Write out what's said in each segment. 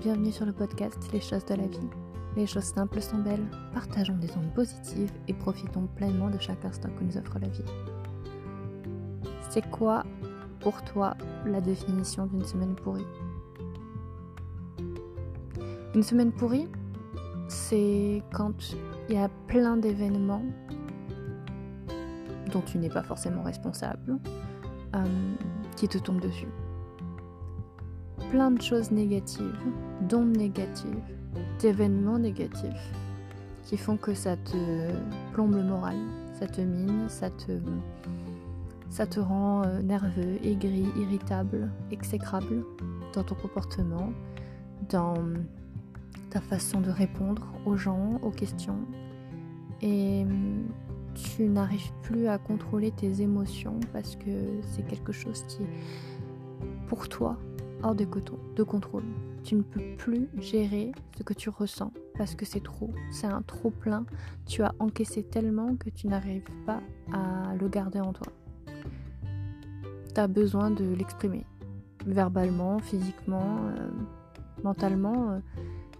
Bienvenue sur le podcast Les choses de la vie. Les choses simples sont belles, partageons des ondes positives et profitons pleinement de chaque instant que nous offre la vie. C'est quoi pour toi la définition d'une semaine pourrie? Une semaine pourrie, c'est quand il y a plein d'événements dont tu n'es pas forcément responsable euh, qui te tombent dessus plein de choses négatives, d'ondes négatives, d'événements négatifs qui font que ça te plombe le moral, ça te mine, ça te, ça te rend euh, nerveux, aigri, irritable, exécrable dans ton comportement, dans ta façon de répondre aux gens, aux questions. Et tu n'arrives plus à contrôler tes émotions parce que c'est quelque chose qui, pour toi, de, de contrôle. Tu ne peux plus gérer ce que tu ressens parce que c'est trop, c'est un trop plein. Tu as encaissé tellement que tu n'arrives pas à le garder en toi. Tu as besoin de l'exprimer, verbalement, physiquement, euh, mentalement. Euh,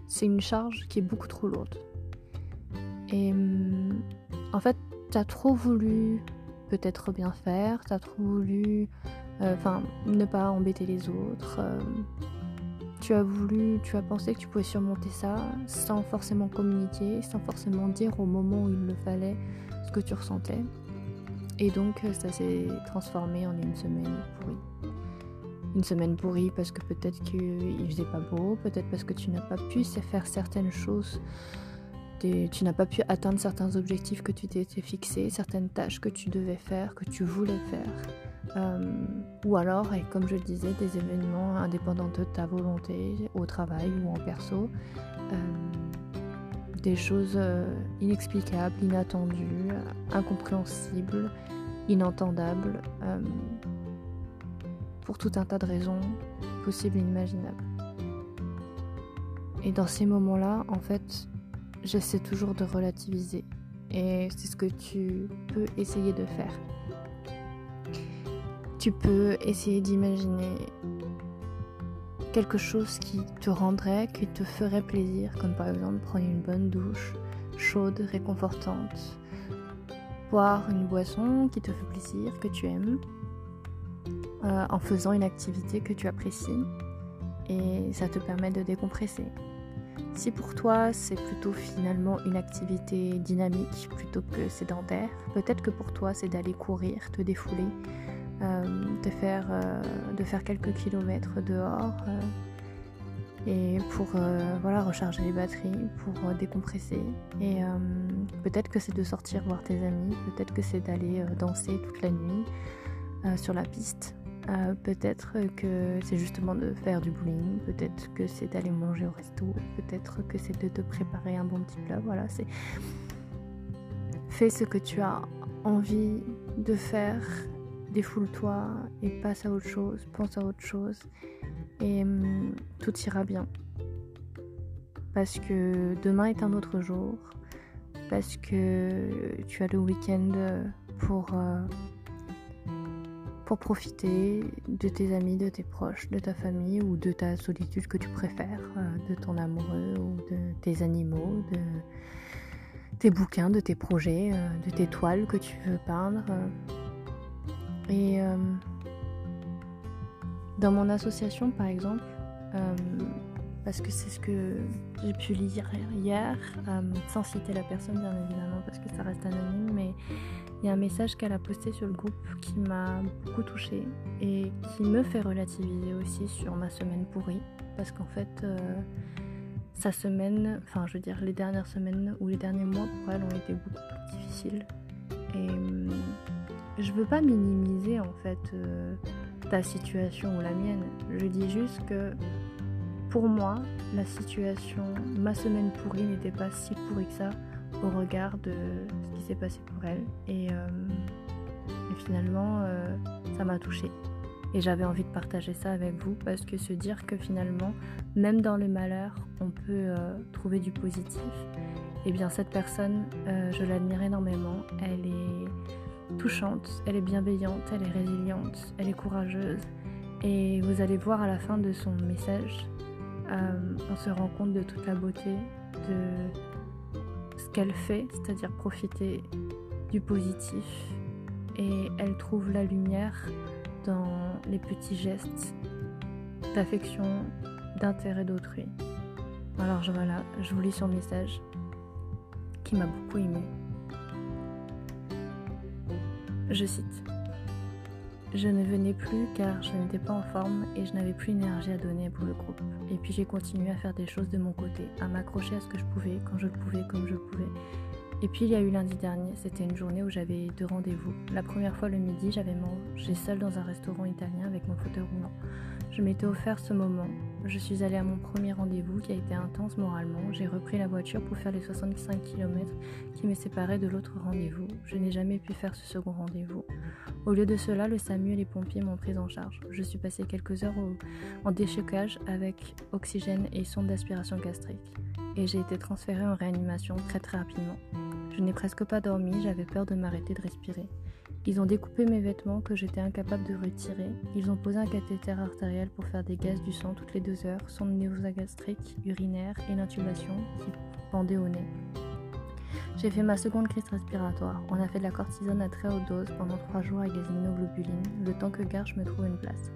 c'est une charge qui est beaucoup trop lourde. Et hum, en fait, tu as trop voulu peut-être bien faire, tu trop voulu enfin, ne pas embêter les autres. Euh, tu as voulu, tu as pensé que tu pouvais surmonter ça sans forcément communiquer, sans forcément dire au moment où il le fallait ce que tu ressentais. Et donc ça s'est transformé en une semaine pourrie. Une semaine pourrie parce que peut-être qu'il faisait pas beau, peut-être parce que tu n'as pas pu faire certaines choses, tu n'as pas pu atteindre certains objectifs que tu t'étais fixés, certaines tâches que tu devais faire, que tu voulais faire. Euh, ou alors, et comme je le disais, des événements indépendants de ta volonté au travail ou en perso. Euh, des choses euh, inexplicables, inattendues, incompréhensibles, inentendables, pour tout un tas de raisons possibles et inimaginables. Et dans ces moments-là, en fait, j'essaie toujours de relativiser. Et c'est ce que tu peux essayer de faire tu peux essayer d'imaginer quelque chose qui te rendrait, qui te ferait plaisir, comme par exemple prendre une bonne douche chaude, réconfortante, boire une boisson qui te fait plaisir, que tu aimes, euh, en faisant une activité que tu apprécies, et ça te permet de décompresser. Si pour toi c'est plutôt finalement une activité dynamique plutôt que sédentaire, peut-être que pour toi c'est d'aller courir, te défouler, euh, de, faire, euh, de faire quelques kilomètres dehors euh, et pour voilà, recharger les batteries, pour décompresser. Et peut-être que c'est de sortir voir tes amis, peut-être que c'est d'aller danser toute la nuit sur la piste. Peut-être que c'est justement de faire du bowling, peut-être que c'est d'aller manger au resto, peut-être que c'est de te préparer un bon petit plat. Voilà, c'est fais ce que tu as envie de faire défoule-toi et passe à autre chose, pense à autre chose et hum, tout ira bien. Parce que demain est un autre jour, parce que tu as le week-end pour, euh, pour profiter de tes amis, de tes proches, de ta famille ou de ta solitude que tu préfères, euh, de ton amoureux ou de tes animaux, de tes bouquins, de tes projets, euh, de tes toiles que tu veux peindre. Et euh, dans mon association, par exemple, parce que c'est ce que j'ai pu lire hier, euh, sans citer la personne bien évidemment, parce que ça reste anonyme, mais il y a un message qu'elle a posté sur le groupe qui m'a beaucoup touchée et qui me fait relativiser aussi sur ma semaine pourrie, parce qu'en fait, sa semaine, enfin je veux dire les dernières semaines ou les derniers mois pour elle ont été beaucoup plus difficiles. Et je veux pas minimiser en fait euh, ta situation ou la mienne. Je dis juste que pour moi, la situation, ma semaine pourrie n'était pas si pourrie que ça au regard de ce qui s'est passé pour elle. Et, euh, finalement, euh, ça m'a touchée. Et j'avais envie de partager ça avec vous parce que se dire que finalement, même dans le malheur, on peut trouver du positif. Et eh bien cette personne, je l'admire énormément. Elle est touchante, elle est bienveillante, elle est résiliente, elle est courageuse. Et vous allez voir à la fin de son message euh, on se rend compte de toute la beauté de ce qu'elle fait, c'est-à-dire profiter du positif. Et elle trouve la lumière dans les petits gestes d'affection, d'intérêt d'autrui. Alors voilà, je vous lis son message qui m'a beaucoup ému. Je cite. Je ne venais plus car je n'étais pas en forme et je n'avais plus d'énergie à donner pour le groupe. Et puis j'ai continué à faire des choses de mon côté, à m'accrocher à ce que je pouvais, quand je le pouvais, comme je pouvais. Et puis il y a eu lundi dernier, c'était une journée où j'avais deux rendez-vous. La première fois le midi, j'avais mangé seule dans un restaurant italien avec mon fauteuil roulant. Je m'étais offert ce moment. Je suis allée à mon premier rendez-vous qui a été intense moralement. J'ai repris la voiture pour faire les 65 km qui me séparaient de l'autre rendez-vous. Je n'ai jamais pu faire ce second rendez-vous. Au lieu de cela, le SAMU et les pompiers m'ont prise en charge. Je suis passée quelques heures en déchocage avec oxygène et sonde d'aspiration gastrique. Et j'ai été transférée en réanimation très très rapidement. Je n'ai presque pas dormi, j'avais peur de m'arrêter de respirer. Ils ont découpé mes vêtements que j'étais incapable de retirer. Ils ont posé un cathéter artériel pour faire des gaz du sang toutes les deux heures, sonde néogastrique, urinaire et l'intubation qui pendait au nez. J'ai fait ma seconde crise respiratoire. On a fait de la cortisone à très haute dose pendant trois jours avec des immunoglobulines, le temps que Garche me trouve une place.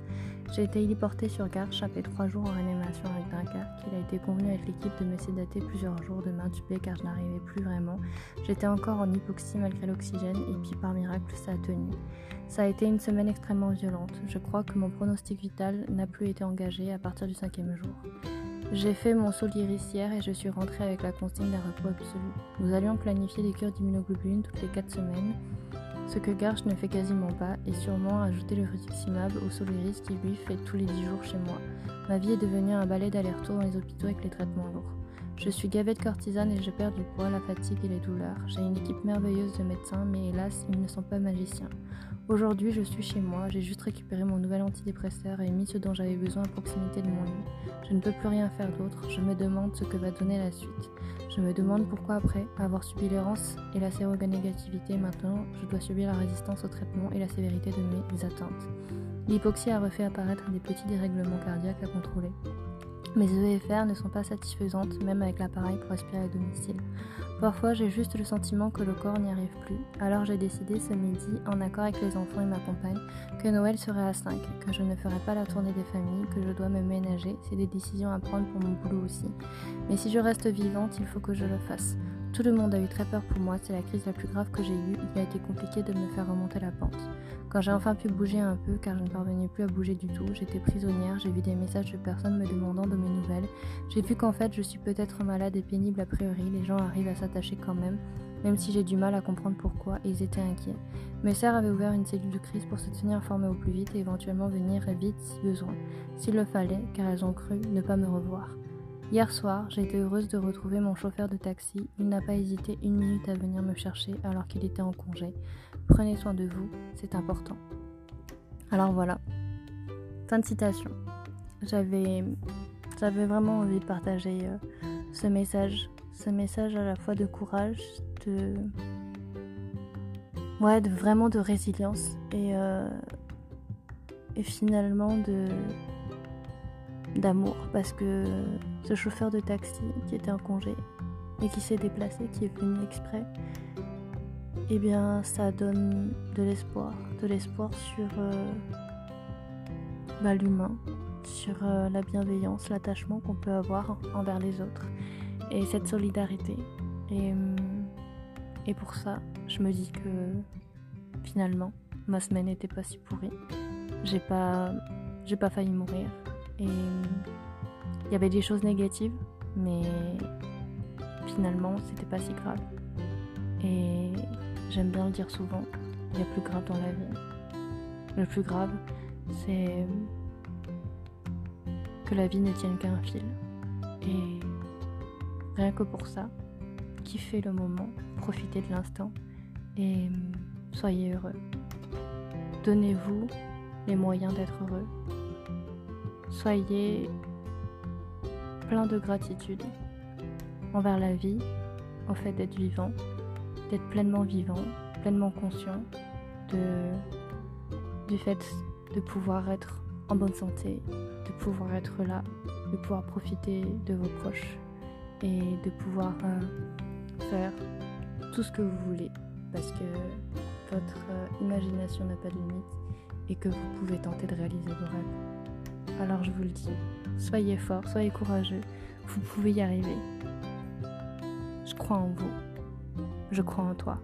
J'ai été héliporté sur Garche après trois jours en réanimation avec Dunkerque. Il a été convenu avec l'équipe de me sédater plusieurs jours, de m'intuber car je n'arrivais plus vraiment. J'étais encore en hypoxie malgré l'oxygène et puis par miracle ça a tenu. Ça a été une semaine extrêmement violente. Je crois que mon pronostic vital n'a plus été engagé à partir du cinquième jour. J'ai fait mon saut hier et je suis rentrée avec la consigne d'un repos absolu. Nous allions planifier des cures d'immunoglobuline toutes les quatre semaines ce que Garch ne fait quasiment pas, et sûrement ajouter le rituximab au Soliris qui lui fait tous les 10 jours chez moi. Ma vie est devenue un balai d'aller-retour dans les hôpitaux avec les traitements lourds. Je suis gavée de cortisane et je perds du poids, la fatigue et les douleurs. J'ai une équipe merveilleuse de médecins, mais hélas, ils ne sont pas magiciens. Aujourd'hui, je suis chez moi, j'ai juste récupéré mon nouvel antidépresseur et mis ce dont j'avais besoin à proximité de mon lit. Je ne peux plus rien faire d'autre, je me demande ce que va donner la suite. Je me demande pourquoi après avoir subi l'errance et la séronégativité, maintenant je dois subir la résistance au traitement et la sévérité de mes atteintes. L'hypoxie a refait apparaître des petits dérèglements cardiaques à contrôler. Mes EFR ne sont pas satisfaisantes, même avec l'appareil pour respirer à domicile. Parfois, j'ai juste le sentiment que le corps n'y arrive plus. Alors j'ai décidé ce midi, en accord avec les enfants et ma compagne, que Noël serait à 5, que je ne ferai pas la tournée des familles, que je dois me ménager. C'est des décisions à prendre pour mon boulot aussi. Mais si je reste vivante, il faut que je le fasse. Tout le monde a eu très peur pour moi, c'est la crise la plus grave que j'ai eue, il a été compliqué de me faire remonter la pente. Quand j'ai enfin pu bouger un peu, car je ne parvenais plus à bouger du tout, j'étais prisonnière, j'ai vu des messages de personnes me demandant de mes nouvelles, j'ai vu qu'en fait je suis peut-être malade et pénible a priori, les gens arrivent à s'attacher quand même, même si j'ai du mal à comprendre pourquoi, ils étaient inquiets. Mes sœurs avaient ouvert une cellule de crise pour se tenir informées au plus vite et éventuellement venir vite si besoin, s'il le fallait, car elles ont cru ne pas me revoir. Hier soir, j'ai été heureuse de retrouver mon chauffeur de taxi. Il n'a pas hésité une minute à venir me chercher alors qu'il était en congé. Prenez soin de vous, c'est important. Alors voilà. Fin de citation. J'avais, j'avais vraiment envie de partager euh, ce message. Ce message à la fois de courage, de. Ouais, de, vraiment de résilience et, euh, et finalement de d'amour parce que ce chauffeur de taxi qui était en congé et qui s'est déplacé, qui est venu exprès, eh bien ça donne de l'espoir, de l'espoir sur euh, bah, l'humain, sur euh, la bienveillance, l'attachement qu'on peut avoir envers les autres et cette solidarité. Et, hum, et pour ça, je me dis que finalement, ma semaine n'était pas si pourrie. J'ai pas, j'ai pas failli mourir. Et il y avait des choses négatives, mais finalement, c'était pas si grave. Et j'aime bien le dire souvent, il y a plus grave dans la vie. Le plus grave, c'est que la vie ne tienne fil. Et rien que pour ça, kiffez le moment, profitez de l'instant et soyez heureux. Donnez-vous les moyens d'être heureux Soyez plein de gratitude envers la vie, au fait d'être vivant, d'être pleinement vivant, pleinement conscient du fait de pouvoir être en bonne santé, de pouvoir être là de pouvoir profiter de vos proches et de pouvoir euh, faire tout ce que vous voulez parce que votre euh, imagination n'a pas de limite et que vous pouvez tenter de réaliser vos rêves. Alors je vous le dis, soyez fort, soyez courageux, vous pouvez y arriver. Je crois en vous, je crois en toi.